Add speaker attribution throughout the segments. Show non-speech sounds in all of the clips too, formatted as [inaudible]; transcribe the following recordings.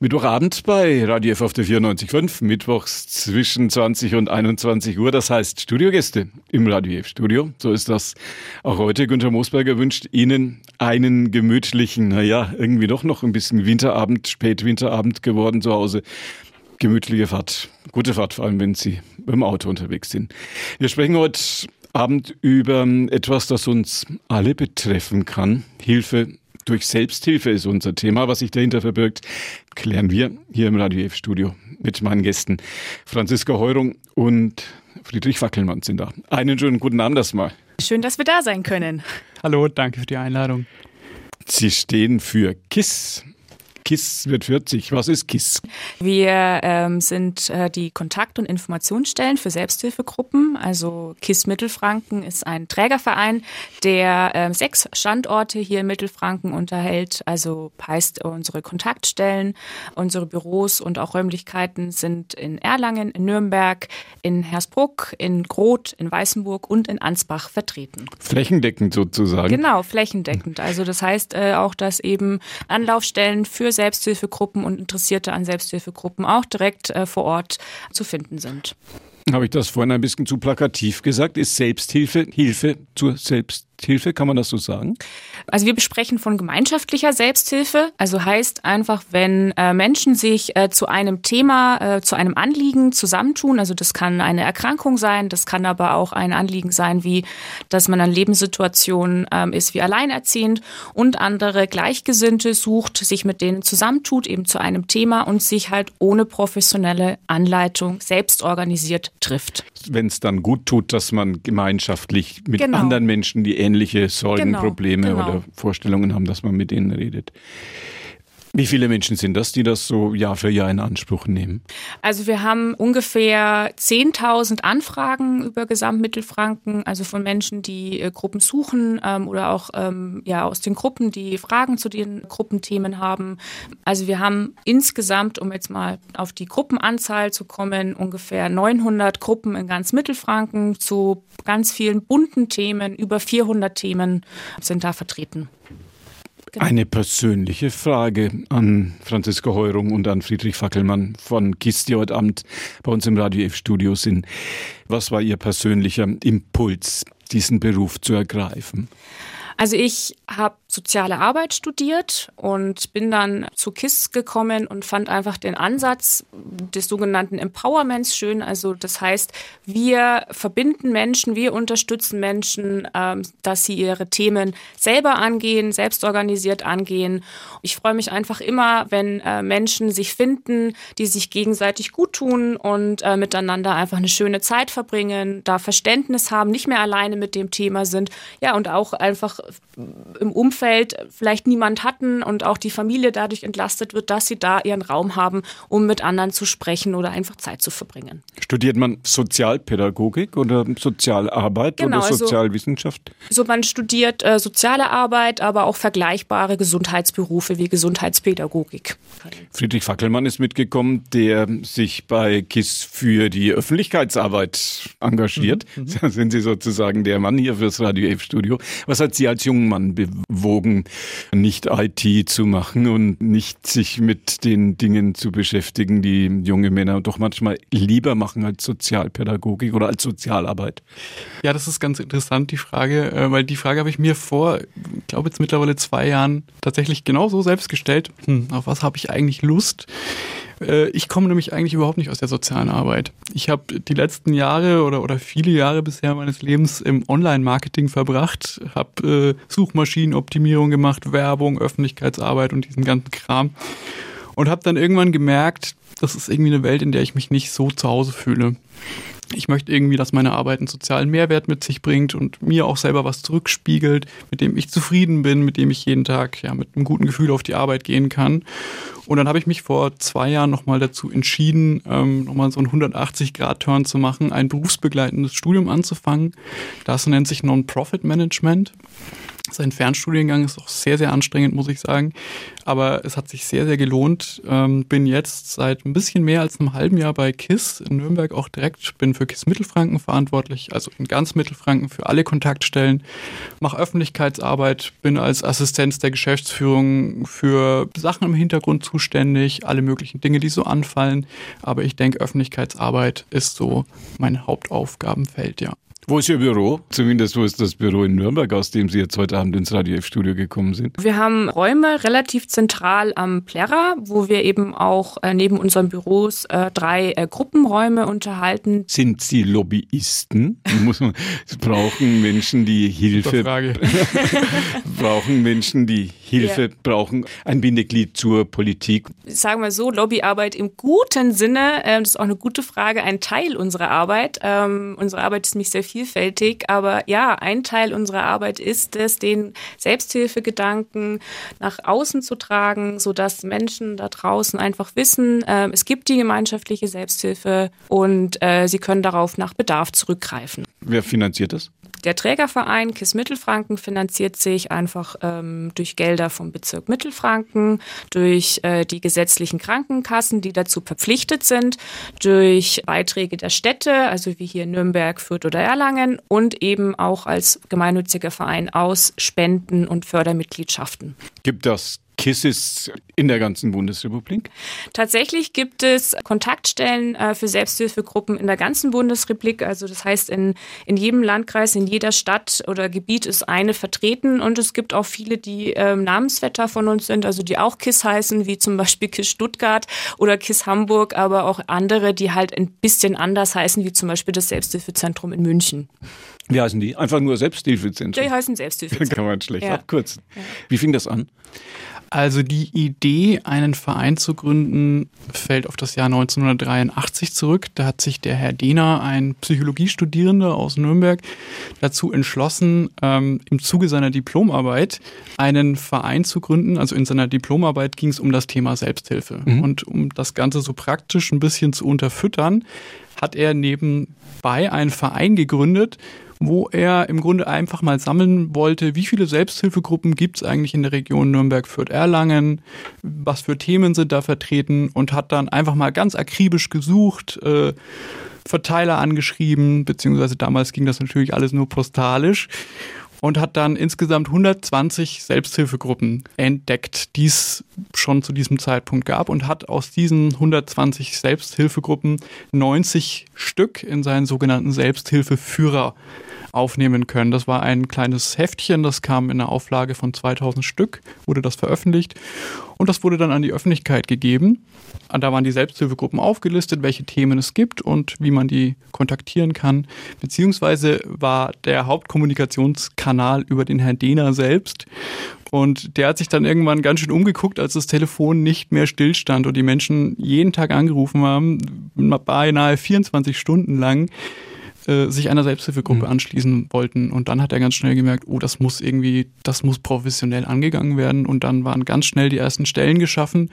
Speaker 1: Mittwochabend bei Radio F auf der 94.5, mittwochs zwischen 20 und 21 Uhr. Das heißt Studiogäste im Radio F Studio. So ist das auch heute. Günther Moosberger wünscht Ihnen einen gemütlichen, naja, irgendwie doch noch ein bisschen Winterabend, Spätwinterabend geworden zu Hause. Gemütliche Fahrt, gute Fahrt, vor allem wenn Sie beim Auto unterwegs sind. Wir sprechen heute Abend über etwas, das uns alle betreffen kann. Hilfe durch Selbsthilfe ist unser Thema. Was sich dahinter verbirgt, klären wir hier im Radio F Studio mit meinen Gästen. Franziska Heurung und Friedrich Wackelmann sind da. Einen schönen guten Abend erstmal.
Speaker 2: Schön, dass wir da sein können.
Speaker 3: Hallo, danke für die Einladung.
Speaker 1: Sie stehen für KISS, KISS wird 40. Was ist KISS?
Speaker 2: Wir ähm, sind äh, die Kontakt- und Informationsstellen für Selbsthilfegruppen. Also KISS Mittelfranken ist ein Trägerverein, der äh, sechs Standorte hier in Mittelfranken unterhält. Also heißt unsere Kontaktstellen, unsere Büros und auch Räumlichkeiten sind in Erlangen, in Nürnberg, in Hersbruck, in Groth, in Weißenburg und in Ansbach vertreten.
Speaker 1: Flächendeckend sozusagen.
Speaker 2: Genau, flächendeckend. Also das heißt äh, auch, dass eben Anlaufstellen für Selbsthilfegruppen und Interessierte an Selbsthilfegruppen auch direkt äh, vor Ort zu finden sind.
Speaker 1: Habe ich das vorhin ein bisschen zu plakativ gesagt? Ist Selbsthilfe Hilfe zur Selbsthilfe? Hilfe, kann man das so sagen?
Speaker 2: Also wir besprechen von gemeinschaftlicher Selbsthilfe. Also heißt einfach, wenn äh, Menschen sich äh, zu einem Thema, äh, zu einem Anliegen zusammentun, also das kann eine Erkrankung sein, das kann aber auch ein Anliegen sein, wie dass man an Lebenssituationen ähm, ist wie alleinerziehend und andere Gleichgesinnte sucht, sich mit denen zusammentut, eben zu einem Thema und sich halt ohne professionelle Anleitung selbst organisiert trifft.
Speaker 1: Wenn es dann gut tut, dass man gemeinschaftlich mit genau. anderen Menschen, die ähnliche Sorgen, genau, Probleme genau. oder Vorstellungen haben, dass man mit ihnen redet. Wie viele Menschen sind das, die das so Jahr für Jahr in Anspruch nehmen?
Speaker 2: Also wir haben ungefähr 10.000 Anfragen über Gesamtmittelfranken, also von Menschen, die äh, Gruppen suchen ähm, oder auch ähm, ja aus den Gruppen, die Fragen zu den Gruppenthemen haben. Also wir haben insgesamt, um jetzt mal auf die Gruppenanzahl zu kommen, ungefähr 900 Gruppen in ganz Mittelfranken zu ganz vielen bunten Themen. Über 400 Themen sind da vertreten.
Speaker 1: Genau. Eine persönliche Frage an Franziska Heurung und an Friedrich Fackelmann von KISS, die heute Abend bei uns im Radio F-Studio sind. Was war Ihr persönlicher Impuls, diesen Beruf zu ergreifen?
Speaker 2: Also ich habe soziale Arbeit studiert und bin dann zu KISS gekommen und fand einfach den Ansatz des sogenannten Empowerments schön. Also das heißt, wir verbinden Menschen, wir unterstützen Menschen, ähm, dass sie ihre Themen selber angehen, selbst organisiert angehen. Ich freue mich einfach immer, wenn äh, Menschen sich finden, die sich gegenseitig gut tun und äh, miteinander einfach eine schöne Zeit verbringen, da Verständnis haben, nicht mehr alleine mit dem Thema sind. Ja, und auch einfach im Umfeld vielleicht niemand hatten und auch die Familie dadurch entlastet wird, dass sie da ihren Raum haben, um mit anderen zu sprechen oder einfach Zeit zu verbringen.
Speaker 1: Studiert man Sozialpädagogik oder Sozialarbeit genau, oder also Sozialwissenschaft?
Speaker 2: Also, so man studiert äh, soziale Arbeit, aber auch vergleichbare Gesundheitsberufe wie Gesundheitspädagogik.
Speaker 1: Friedrich Fackelmann ist mitgekommen, der sich bei KISS für die Öffentlichkeitsarbeit engagiert. Mhm. mhm. Da sind Sie sozusagen der Mann hier fürs Radio F Studio. Was hat Sie als jungen Mann bewogen? Bewogen, nicht IT zu machen und nicht sich mit den Dingen zu beschäftigen, die junge Männer doch manchmal lieber machen als Sozialpädagogik oder als Sozialarbeit?
Speaker 3: Ja, das ist ganz interessant, die Frage, äh, weil die Frage habe ich mir vor, ich glaube jetzt mittlerweile zwei Jahren tatsächlich genauso selbst gestellt. Hm, auf was habe ich eigentlich Lust? Äh, ich komme nämlich eigentlich überhaupt nicht aus der sozialen Arbeit. Ich habe die letzten Jahre oder, oder viele Jahre bisher meines Lebens im Online-Marketing verbracht, habe äh, Suchmaschinenoptimierung gemacht, Werbung, Öffentlichkeitsarbeit und diesen ganzen Kram. Und habe dann irgendwann gemerkt, das ist irgendwie eine Welt, in der ich mich nicht so zu Hause fühle. Ich möchte irgendwie, dass meine Arbeit einen sozialen Mehrwert mit sich bringt und mir auch selber was zurückspiegelt, mit dem ich zufrieden bin, mit dem ich jeden Tag ja mit einem guten Gefühl auf die Arbeit gehen kann. Und dann habe ich mich vor zwei Jahren nochmal dazu entschieden, ähm, nochmal so einen 180-Grad-Turn zu machen, ein berufsbegleitendes Studium anzufangen. Das nennt sich Non-Profit Management. Sein Fernstudiengang ist auch sehr, sehr anstrengend, muss ich sagen. Aber es hat sich sehr, sehr gelohnt. Ähm, bin jetzt seit ein bisschen mehr als einem halben Jahr bei KISS in Nürnberg auch direkt. Bin für KISS Mittelfranken verantwortlich, also in ganz Mittelfranken für alle Kontaktstellen. Mache Öffentlichkeitsarbeit, bin als Assistenz der Geschäftsführung für Sachen im Hintergrund zuständig, alle möglichen Dinge, die so anfallen. Aber ich denke, Öffentlichkeitsarbeit ist so mein Hauptaufgabenfeld, ja.
Speaker 1: Wo ist Ihr Büro? Zumindest wo ist das Büro in Nürnberg, aus dem Sie jetzt heute Abend ins Radio F-Studio gekommen sind?
Speaker 2: Wir haben Räume relativ zentral am Plärrer, wo wir eben auch äh, neben unseren Büros äh, drei äh, Gruppenräume unterhalten.
Speaker 1: Sind Sie Lobbyisten? [laughs] Muss man, brauchen Menschen, die Hilfe [laughs] brauchen Menschen, die Hilfe ja. brauchen, ein Bindeglied zur Politik?
Speaker 2: Sagen wir so, Lobbyarbeit im guten Sinne, äh, das ist auch eine gute Frage, ein Teil unserer Arbeit. Ähm, unsere Arbeit ist nicht sehr viel vielfältig, aber ja, ein Teil unserer Arbeit ist es, den Selbsthilfegedanken nach außen zu tragen, sodass Menschen da draußen einfach wissen, äh, es gibt die gemeinschaftliche Selbsthilfe und äh, sie können darauf nach Bedarf zurückgreifen.
Speaker 1: Wer finanziert das?
Speaker 2: Der Trägerverein KISS Mittelfranken finanziert sich einfach ähm, durch Gelder vom Bezirk Mittelfranken, durch äh, die gesetzlichen Krankenkassen, die dazu verpflichtet sind, durch Beiträge der Städte, also wie hier Nürnberg, Fürth oder Erlangen und eben auch als gemeinnütziger Verein aus Spenden und Fördermitgliedschaften.
Speaker 1: Gibt das KISSes in der ganzen Bundesrepublik?
Speaker 2: Tatsächlich gibt es Kontaktstellen äh, für Selbsthilfegruppen in der ganzen Bundesrepublik. Also das heißt, in, in jedem Landkreis, in jeder Stadt oder Gebiet ist eine vertreten. Und es gibt auch viele, die ähm, Namensvetter von uns sind, also die auch KISS heißen, wie zum Beispiel KISS Stuttgart oder KISS Hamburg, aber auch andere, die halt ein bisschen anders heißen, wie zum Beispiel das Selbsthilfezentrum in München.
Speaker 1: Wie heißen die? Einfach nur Selbsthilfezentrum?
Speaker 2: Die heißen Selbsthilfezentrum. [laughs]
Speaker 1: Kann man schlecht ja. abkürzen. Wie fing das an?
Speaker 3: Also die Idee, einen Verein zu gründen, fällt auf das Jahr 1983 zurück. Da hat sich der Herr Dehner, ein Psychologiestudierender aus Nürnberg, dazu entschlossen, ähm, im Zuge seiner Diplomarbeit einen Verein zu gründen. Also in seiner Diplomarbeit ging es um das Thema Selbsthilfe. Mhm. Und um das Ganze so praktisch ein bisschen zu unterfüttern, hat er nebenbei einen Verein gegründet, wo er im Grunde einfach mal sammeln wollte, wie viele Selbsthilfegruppen gibt es eigentlich in der Region Nürnberg-Fürth-Erlangen, was für Themen sind da vertreten? Und hat dann einfach mal ganz akribisch gesucht, äh, Verteiler angeschrieben, beziehungsweise damals ging das natürlich alles nur postalisch und hat dann insgesamt 120 Selbsthilfegruppen entdeckt, die es schon zu diesem Zeitpunkt gab und hat aus diesen 120 Selbsthilfegruppen 90 Stück in seinen sogenannten Selbsthilfeführer aufnehmen können. Das war ein kleines Heftchen, das kam in einer Auflage von 2000 Stück, wurde das veröffentlicht und das wurde dann an die Öffentlichkeit gegeben. Da waren die Selbsthilfegruppen aufgelistet, welche Themen es gibt und wie man die kontaktieren kann. Beziehungsweise war der Hauptkommunikationskanal über den Herrn Dehner selbst. Und der hat sich dann irgendwann ganz schön umgeguckt, als das Telefon nicht mehr stillstand und die Menschen jeden Tag angerufen haben, beinahe 24 Stunden lang äh, sich einer Selbsthilfegruppe mhm. anschließen wollten. Und dann hat er ganz schnell gemerkt, oh, das muss irgendwie, das muss professionell angegangen werden. Und dann waren ganz schnell die ersten Stellen geschaffen.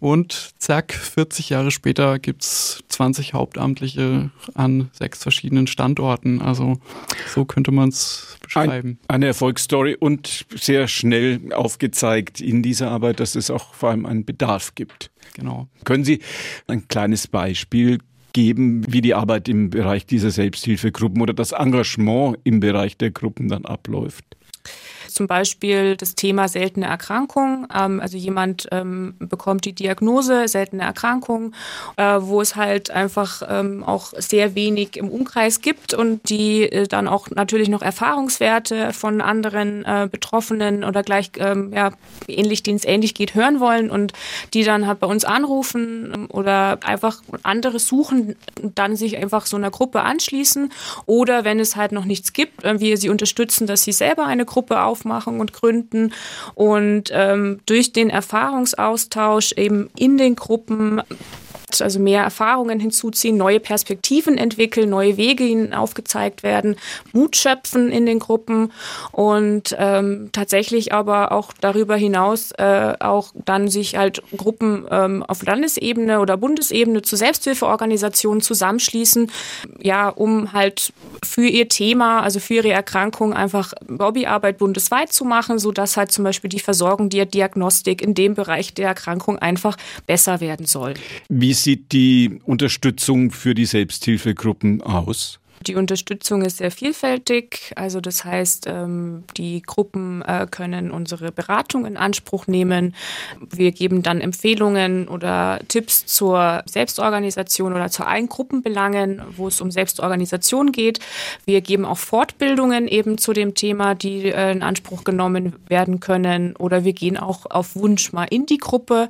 Speaker 3: Und zack, 40 Jahre später gibt's 20 Hauptamtliche an sechs verschiedenen Standorten. Also so könnte man es beschreiben.
Speaker 1: Ein, eine Erfolgsstory und sehr schnell aufgezeigt in dieser Arbeit, dass es auch vor allem einen Bedarf gibt.
Speaker 3: Genau.
Speaker 1: Können Sie ein kleines Beispiel geben, wie die Arbeit im Bereich dieser Selbsthilfegruppen oder das Engagement im Bereich der Gruppen dann abläuft?
Speaker 2: Zum Beispiel das Thema seltene Erkrankung. Ähm, also jemand ähm, bekommt die Diagnose seltene Erkrankung, äh, wo es halt einfach ähm, auch sehr wenig im Umkreis gibt und die äh, dann auch natürlich noch Erfahrungswerte von anderen äh, Betroffenen oder gleich ja ähnlich denen es ähnlich geht hören wollen und die dann halt bei uns anrufen oder einfach andere suchen und dann sich einfach so einer Gruppe anschließen oder wenn es halt noch nichts gibt, wir sie unterstützen, dass sie selber eine Gruppe auf aufmachen und gründen. Und ähm, durch den Erfahrungsaustausch eben in den Gruppen also mehr Erfahrungen hinzuziehen, neue Perspektiven entwickeln, neue Wege ihnen aufgezeigt werden, Mut schöpfen in den Gruppen und ähm, tatsächlich aber auch darüber hinaus äh, auch dann sich halt Gruppen ähm, auf Landesebene oder Bundesebene zu Selbsthilfeorganisationen zusammenschließen, ja, um halt für ihr Thema, also für ihre Erkrankung einfach Lobbyarbeit bundesweit zu machen, so dass halt zum Beispiel die Versorgung, die Diagnostik in dem Bereich der Erkrankung einfach besser werden soll.
Speaker 1: Wie sieht die Unterstützung für die Selbsthilfegruppen aus?
Speaker 2: Die Unterstützung ist sehr vielfältig. Also das heißt, ähm, die Gruppen äh, können unsere Beratung in Anspruch nehmen. Wir geben dann Empfehlungen oder Tipps zur Selbstorganisation oder zu allen Gruppenbelangen, wo es um Selbstorganisation geht. Wir geben auch Fortbildungen eben zu dem Thema, die äh, in Anspruch genommen werden können. Oder wir gehen auch auf Wunsch mal in die Gruppe.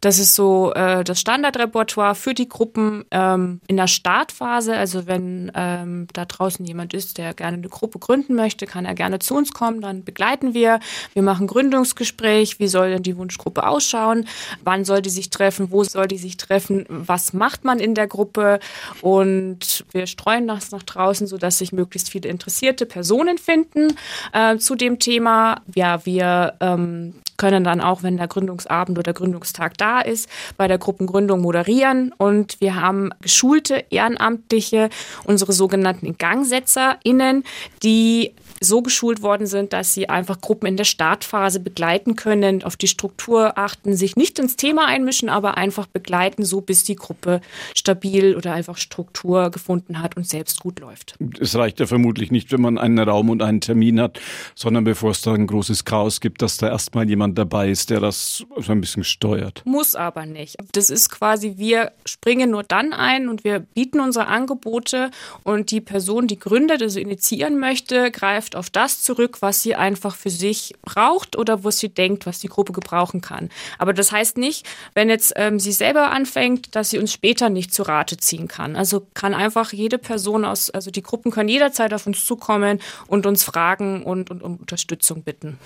Speaker 2: Das ist so äh, das Standardrepertoire für die Gruppen ähm, in der Startphase. Also wenn ähm, da draußen jemand ist, der gerne eine Gruppe gründen möchte, kann er gerne zu uns kommen. Dann begleiten wir. Wir machen Gründungsgespräch. Wie soll denn die Wunschgruppe ausschauen? Wann soll die sich treffen? Wo soll die sich treffen? Was macht man in der Gruppe? Und wir streuen das nach draußen, sodass sich möglichst viele interessierte Personen finden äh, zu dem Thema. Ja, wir ähm, können dann auch, wenn der Gründungsabend oder Gründungstag da ist, bei der Gruppengründung moderieren. Und wir haben geschulte Ehrenamtliche, unsere sogenannten IngangsetzerInnen, die so geschult worden sind, dass sie einfach Gruppen in der Startphase begleiten können, auf die Struktur achten, sich nicht ins Thema einmischen, aber einfach begleiten, so bis die Gruppe stabil oder einfach Struktur gefunden hat und selbst gut läuft.
Speaker 1: Es reicht ja vermutlich nicht, wenn man einen Raum und einen Termin hat, sondern bevor es da ein großes Chaos gibt, dass da erstmal jemand dabei ist, der das so ein bisschen steuert.
Speaker 2: Muss aber nicht. Das ist quasi, wir springen nur dann ein und wir bieten unsere Angebote und die Person, die gründet, also initiieren möchte, greift auf das zurück, was sie einfach für sich braucht oder wo sie denkt, was die Gruppe gebrauchen kann. Aber das heißt nicht, wenn jetzt ähm, sie selber anfängt, dass sie uns später nicht zu Rate ziehen kann. Also kann einfach jede Person aus, also die Gruppen können jederzeit auf uns zukommen und uns fragen und, und um Unterstützung bitten.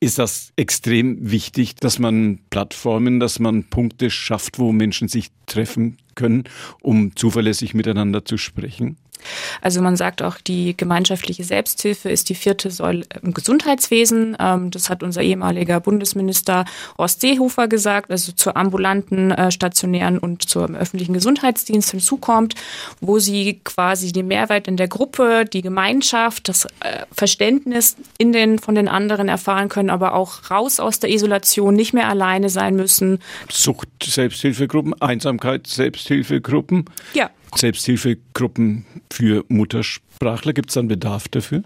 Speaker 1: Ist das extrem wichtig, dass man Plattformen, dass man Punkte schafft, wo Menschen sich treffen können, um zuverlässig miteinander zu sprechen?
Speaker 2: Also man sagt auch, die gemeinschaftliche Selbsthilfe ist die vierte Säule im Gesundheitswesen. Ähm, das hat unser ehemaliger Bundesminister Horst Seehofer gesagt, also zur ambulanten, äh, stationären und zum öffentlichen Gesundheitsdienst hinzukommt, wo sie quasi den Mehrwert in der Gruppe, die Gemeinschaft, das äh, Verständnis in den, von den anderen erfahren können, aber auch raus aus der Isolation, nicht mehr alleine sein müssen.
Speaker 1: Sucht Selbsthilfegruppen, Einsamkeit Selbsthilfegruppen.
Speaker 2: Ja.
Speaker 1: Selbsthilfegruppen für Muttersprachler. Gibt es einen Bedarf dafür?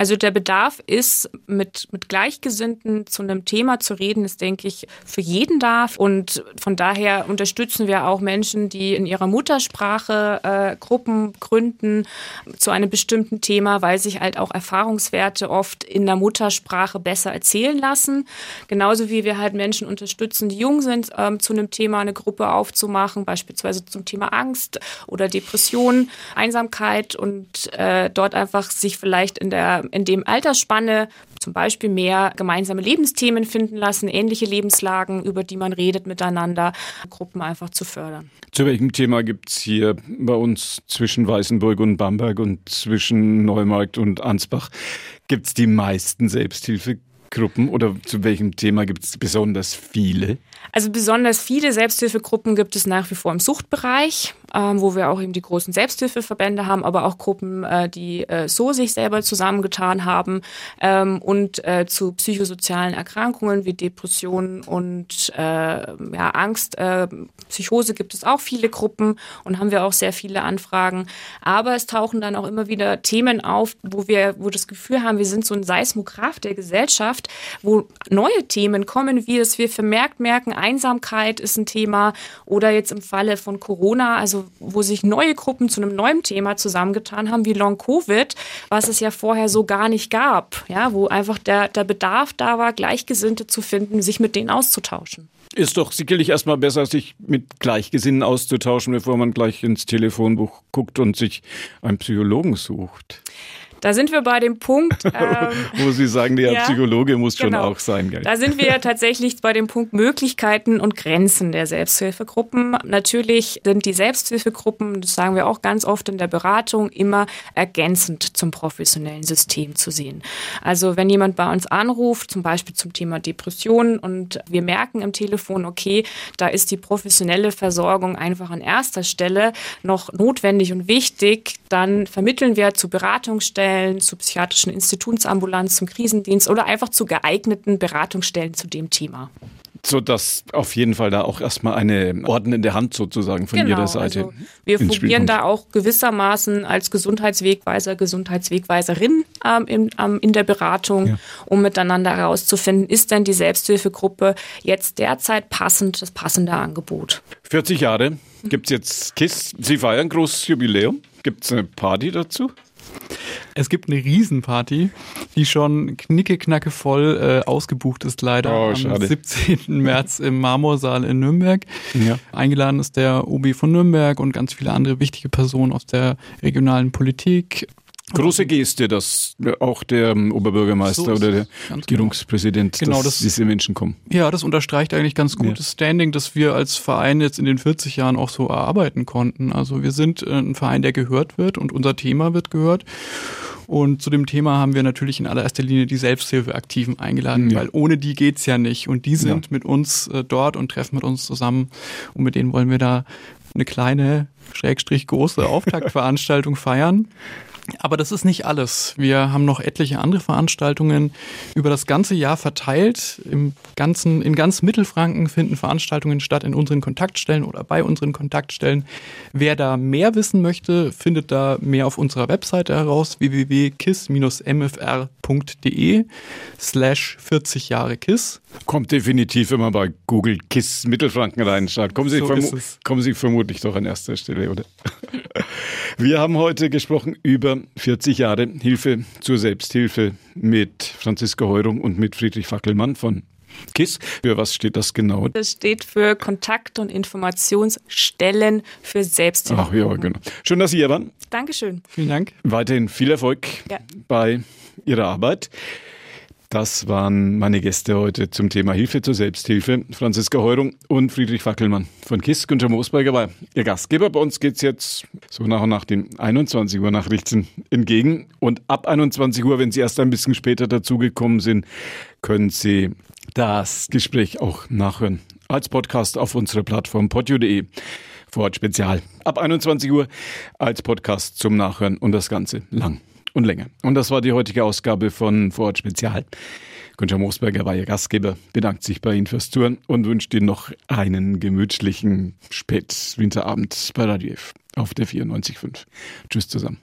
Speaker 2: Also der Bedarf ist, mit, mit Gleichgesinnten zu einem Thema zu reden, ist, denke ich, für jeden da. Und von daher unterstützen wir auch Menschen, die in ihrer Muttersprache äh, Gruppen gründen zu einem bestimmten Thema, weil sich halt auch Erfahrungswerte oft in der Muttersprache besser erzählen lassen. Genauso wie wir halt Menschen unterstützen, die jung sind, ähm, zu einem Thema eine Gruppe aufzumachen, beispielsweise zum Thema Angst oder Depression, Einsamkeit und äh, dort einfach sich vielleicht in der in dem Altersspanne zum Beispiel mehr gemeinsame Lebensthemen finden lassen, ähnliche Lebenslagen, über die man redet miteinander, Gruppen einfach zu fördern.
Speaker 1: Zu welchem Thema gibt es hier bei uns zwischen Weißenburg und Bamberg und zwischen Neumarkt und Ansbach? Gibt es die meisten Selbsthilfegruppen oder zu welchem Thema gibt es besonders viele?
Speaker 2: Also besonders viele Selbsthilfegruppen gibt es nach wie vor im Suchtbereich ähm, wo wir auch eben die großen Selbsthilfeverbände haben, aber auch Gruppen, äh, die äh, so sich selber zusammengetan haben ähm, und äh, zu psychosozialen Erkrankungen wie Depressionen und äh, ja, Angst, äh, Psychose gibt es auch viele Gruppen und haben wir auch sehr viele Anfragen. Aber es tauchen dann auch immer wieder Themen auf, wo wir, wo das Gefühl haben, wir sind so ein Seismograph der Gesellschaft, wo neue Themen kommen, wie es wir vermerkt merken, Einsamkeit ist ein Thema oder jetzt im Falle von Corona, also wo sich neue Gruppen zu einem neuen Thema zusammengetan haben, wie Long Covid, was es ja vorher so gar nicht gab, ja, wo einfach der, der Bedarf da war, Gleichgesinnte zu finden, sich mit denen auszutauschen.
Speaker 1: Ist doch sicherlich erstmal besser, sich mit Gleichgesinnen auszutauschen, bevor man gleich ins Telefonbuch guckt und sich einen Psychologen sucht.
Speaker 2: Da sind wir bei dem Punkt, [laughs]
Speaker 1: ähm, wo Sie sagen, der ja, Psychologe muss genau. schon auch sein.
Speaker 2: Gell? Da sind wir ja tatsächlich bei dem Punkt Möglichkeiten und Grenzen der Selbsthilfegruppen. Natürlich sind die Selbsthilfegruppen, das sagen wir auch ganz oft in der Beratung, immer ergänzend zum professionellen System zu sehen. Also wenn jemand bei uns anruft, zum Beispiel zum Thema Depressionen und wir merken im Telefon, okay, da ist die professionelle Versorgung einfach an erster Stelle noch notwendig und wichtig, dann vermitteln wir zu Beratungsstellen, zu psychiatrischen Institutsambulanz, zum Krisendienst oder einfach zu geeigneten Beratungsstellen zu dem Thema
Speaker 1: so dass auf jeden Fall da auch erstmal eine Orden in der Hand sozusagen von genau, jeder Seite. Also
Speaker 2: wir fungieren da auch gewissermaßen als Gesundheitswegweiser, Gesundheitswegweiserin ähm, in, ähm, in der Beratung, ja. um miteinander herauszufinden, ist denn die Selbsthilfegruppe jetzt derzeit passend, das passende Angebot.
Speaker 1: 40 Jahre gibt es jetzt KISS. Sie feiern ein großes Jubiläum. Gibt es eine Party dazu?
Speaker 3: Es gibt eine Riesenparty, die schon knicke-knacke voll äh, ausgebucht ist, leider oh, am 17. März im Marmorsaal in Nürnberg. Ja. Eingeladen ist der OB von Nürnberg und ganz viele andere wichtige Personen aus der regionalen Politik.
Speaker 1: Große Geste, dass auch der ähm, Oberbürgermeister so oder der genau. Regierungspräsident, genau, dass das, diese Menschen kommen.
Speaker 3: Ja, das unterstreicht eigentlich ganz gut ja. das Standing, das wir als Verein jetzt in den 40 Jahren auch so erarbeiten konnten. Also wir sind äh, ein Verein, der gehört wird und unser Thema wird gehört. Und zu dem Thema haben wir natürlich in allererster Linie die Selbsthilfeaktiven eingeladen, ja. weil ohne die geht's ja nicht. Und die sind ja. mit uns äh, dort und treffen mit uns zusammen. Und mit denen wollen wir da eine kleine, schrägstrich große Auftaktveranstaltung feiern. Aber das ist nicht alles. Wir haben noch etliche andere Veranstaltungen über das ganze Jahr verteilt. Im ganzen, in ganz Mittelfranken finden Veranstaltungen statt in unseren Kontaktstellen oder bei unseren Kontaktstellen. Wer da mehr wissen möchte, findet da mehr auf unserer Webseite heraus www.kiss-mfr.de slash 40 Jahre KISS.
Speaker 1: Kommt definitiv, man bei Google KISS Mittelfranken reinschaut. Kommen Sie, so kommen Sie vermutlich doch an erster Stelle, oder? [laughs] Wir haben heute gesprochen über 40 Jahre Hilfe zur Selbsthilfe mit Franziska Heurum und mit Friedrich Fackelmann von KISS. Für was steht das genau?
Speaker 2: Das steht für Kontakt- und Informationsstellen für Selbsthilfe.
Speaker 1: Ach ja, genau. Schön, dass Sie hier waren.
Speaker 2: Dankeschön.
Speaker 3: Vielen Dank.
Speaker 1: Weiterhin viel Erfolg ja. bei Ihrer Arbeit. Das waren meine Gäste heute zum Thema Hilfe zur Selbsthilfe. Franziska Heurung und Friedrich Fackelmann von KISS. Günther Moosberger war Ihr Gastgeber. Bei uns geht es jetzt so nach und nach den 21 Uhr Nachrichten entgegen. Und ab 21 Uhr, wenn Sie erst ein bisschen später dazugekommen sind, können Sie das Gespräch auch nachhören. Als Podcast auf unserer Plattform podio.de. Vorort Spezial. Ab 21 Uhr als Podcast zum Nachhören und das Ganze lang und länger. Und das war die heutige Ausgabe von Vorort Spezial. Günther Moosberger war Ihr Gastgeber, bedankt sich bei Ihnen fürs Touren und wünscht Ihnen noch einen gemütlichen Spätwinterabend bei Radio F auf der 94.5. Tschüss zusammen.